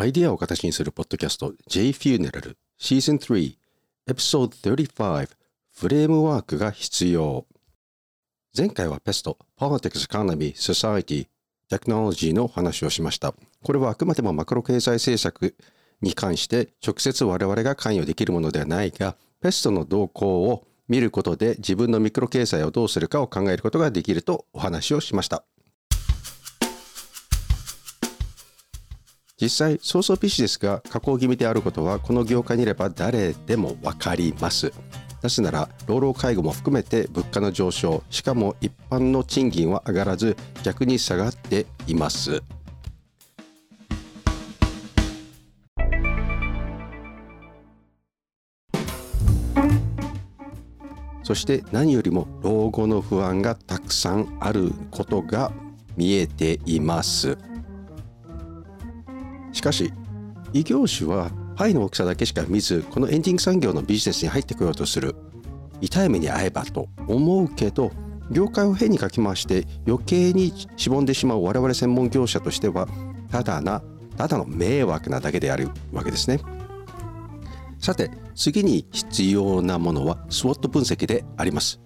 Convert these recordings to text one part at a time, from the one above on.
アイデアを形にするポッドキャスト J Funeral Season 3 Episode 35フレームワークが必要。前回はペスト Politics, Economy, Society, Technology の話をしました。これはあくまでもマクロ経済政策に関して直接我々が関与できるものではないがペストの動向を見ることで自分のミクロ経済をどうするかを考えることができるとお話をしました。実際、ソースビジネスが加工気味であることは、この業界にいれば誰でも分かります。なぜなら、老老介護も含めて物価の上昇、しかも一般の賃金は上がらず、逆に下がっています。そして何よりも老後の不安がたくさんあることが見えています。しかし異業種はパイの大きさだけしか見ずこのエンディング産業のビジネスに入ってこようとする。痛い目に遭えばと思うけど業界を変にかき回して余計にしぼんでしまう我々専門業者としてはただなただの迷惑なだけであるわけですね。さて次に必要なものは SWOT 分析であります。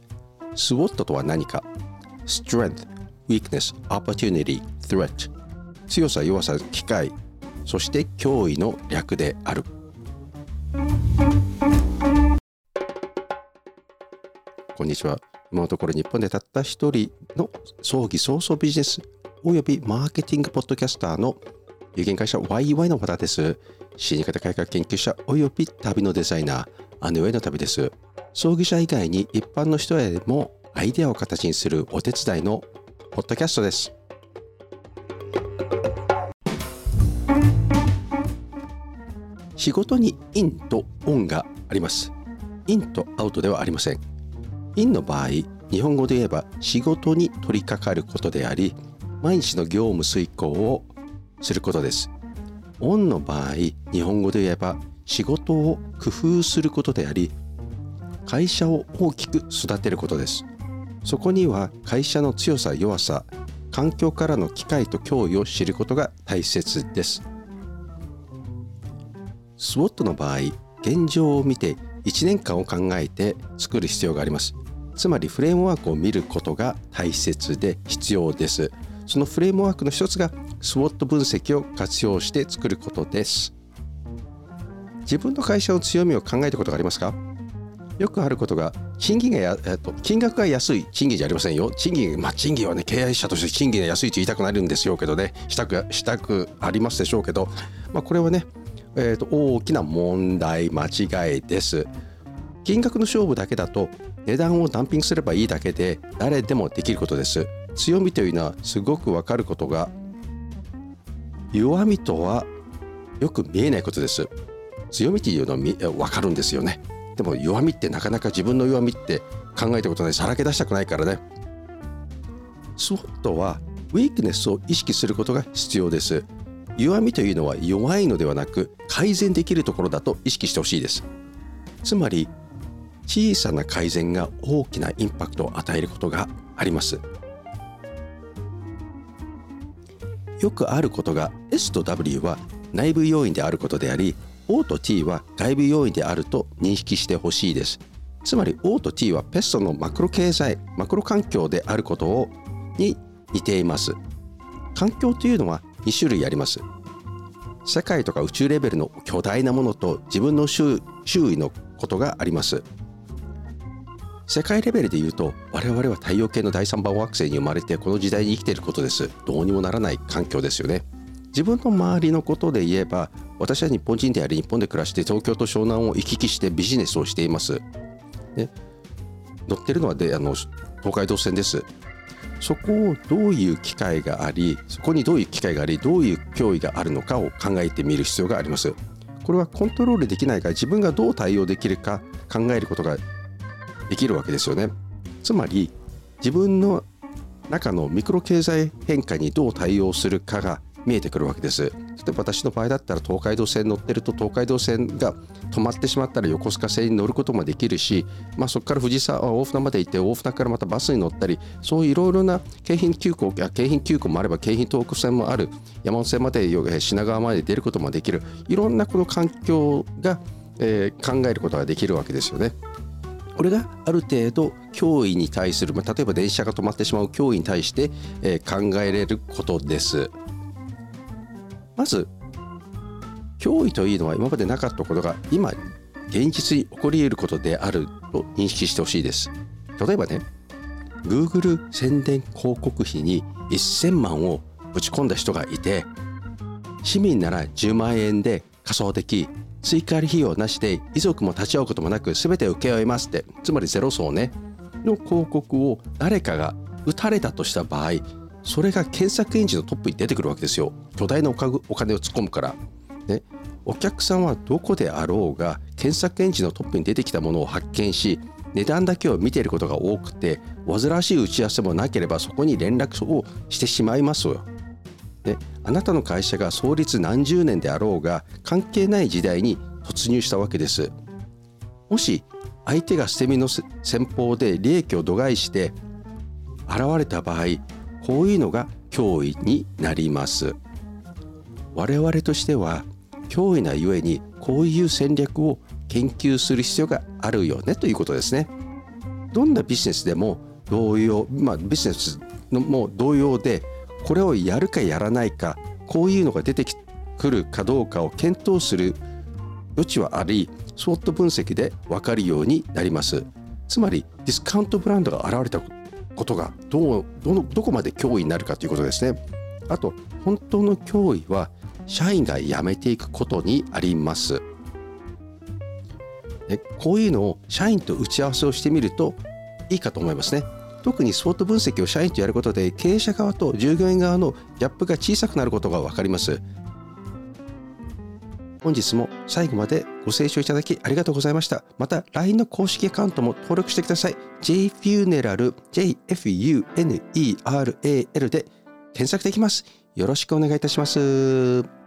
SWOT とは何か？Strength, Weakness, Opportunity, Threat 強さ弱さ機会そして脅威の略である。こんにちは。今のところ日本でたった一人の葬儀早々ビジネスおよびマーケティングポッドキャスターの有限会社 YY の和田です。死に方改革研究者および旅のデザイナー姉上の旅です。葬儀社以外に一般の人へもアイデアを形にするお手伝いのポッドキャストです。仕事に in と on があります。 in とアウトではありません。 in の場合、日本語で言えば仕事に取り掛かることであり、毎日の業務遂行をすることです。オンの場合、日本語で言えば仕事を工夫することであり、会社を大きく育てることです。そこには会社の強さ弱さ、環境からの機会と脅威を知ることが大切です。SWOT の場合現状を見て1年間を考えて作る必要があります。つまりフレームワークを見ることが大切で必要です。そのフレームワークの一つが SWOT 分析を活用して作ることです。自分の会社の強みを考えたことがありますか？よくあることが賃金がや、えっと、金額が安い賃金じゃありませんよ。賃金まあ賃金はね経営者として賃金が安いと言いたくなるんですよけどね。したくしたくありますでしょうけど。まあこれはねえーと、大きな問題間違いです。金額の勝負だけだと値段をダンピングすればいいだけで誰でもできることです。強みというのはすごくわかることが弱みとはよく見えないことです。強みっていうのは分かるんですよね。でも弱みってなかなか自分の弱みって考えたことない。さらけ出したくないからね。スウォットはウィークネスを意識することが必要です。弱みというのは弱いのではなく改善できるところだと意識してほしいです。つまり小さな改善が大きなインパクトを与えることがあります。よくあることが S と W は内部要因であることであり O と T は外部要因であると認識してほしいです。つまり O と T はペストのマクロ経済マクロ環境であることをに似ています。環境というのは2種類あります。世界とか宇宙レベルの巨大なものと自分の周囲のことがあります。世界レベルで言うと我々は太陽系の第3番惑星に生まれてこの時代に生きていることです。どうにもならない環境ですよね。自分の周りのことで言えば私は日本人であり日本で暮らして東京と湘南を行き来してビジネスをしています、ね、乗ってるのはであの東海道線です。そこをどういう機会がありそこにどういう機会がありどういう脅威があるのかを考えてみる必要があります。これはコントロールできないから自分がどう対応できるか考えることができるわけですよね。つまり自分の中のミクロ経済変化にどう対応するかが見えてくるわけです。例えば私の場合だったら東海道線乗ってると東海道線が止まってしまったら横須賀線に乗ることもできるし、まあ、そこから藤沢大船まで行って大船からまたバスに乗ったりそういういろいろな京浜急行や京浜急行もあれば京浜東北線もある山手線まで品川まで出ることもできるいろんなこの環境が、えー、考えることができるわけですよね。これがある程度脅威に対する、まあ、例えば電車が止まってしまう脅威に対して、えー、考えれることです。まず脅威というのは今までなかったことが今現実に起こり得ることであると認識してほしいです。例えばね Google 宣伝広告費に1000万をぶち込んだ人がいて市民なら10万円で仮想でき追加費用なしで遺族も立ち会うこともなく全て請け負いますってつまりゼロ層ねの広告を誰かが打たれたとした場合それが検索エンジンのトップに出てくるわけですよ。巨大なお金を突っ込むから、ね、お客さんはどこであろうが検索エンジンのトップに出てきたものを発見し値段だけを見ていることが多くて煩わしい打ち合わせもなければそこに連絡をしてしまいますよ。であなたの会社が創立何十年であろうが関係ない時代に突入したわけです。もし相手が捨て身の戦法で利益を度外して現れた場合こういうのが脅威になります。我々としては脅威なゆえにこういう戦略を研究する必要があるよねということですね。どんなビジネスでも同様まあビジネスのも同様でこれをやるかやらないかこういうのが出てくるかどうかを検討する余地はありソート分析で分かるようになります。つまりディスカウントブランドが現れたことがどうどのどこまで脅威になるかということですね。あと本当の脅威は社員が辞めていくことにあります。こういうのを社員と打ち合わせをしてみるといいかと思いますね。特に SWOT 分析を社員とやることで経営者側と従業員側のギャップが小さくなることが分かります。本日も最後までご清聴いただきありがとうございました。また LINE の公式アカウントも登録してください。JFUNERAL JFUNERAL で検索できます。よろしくお願いいたします。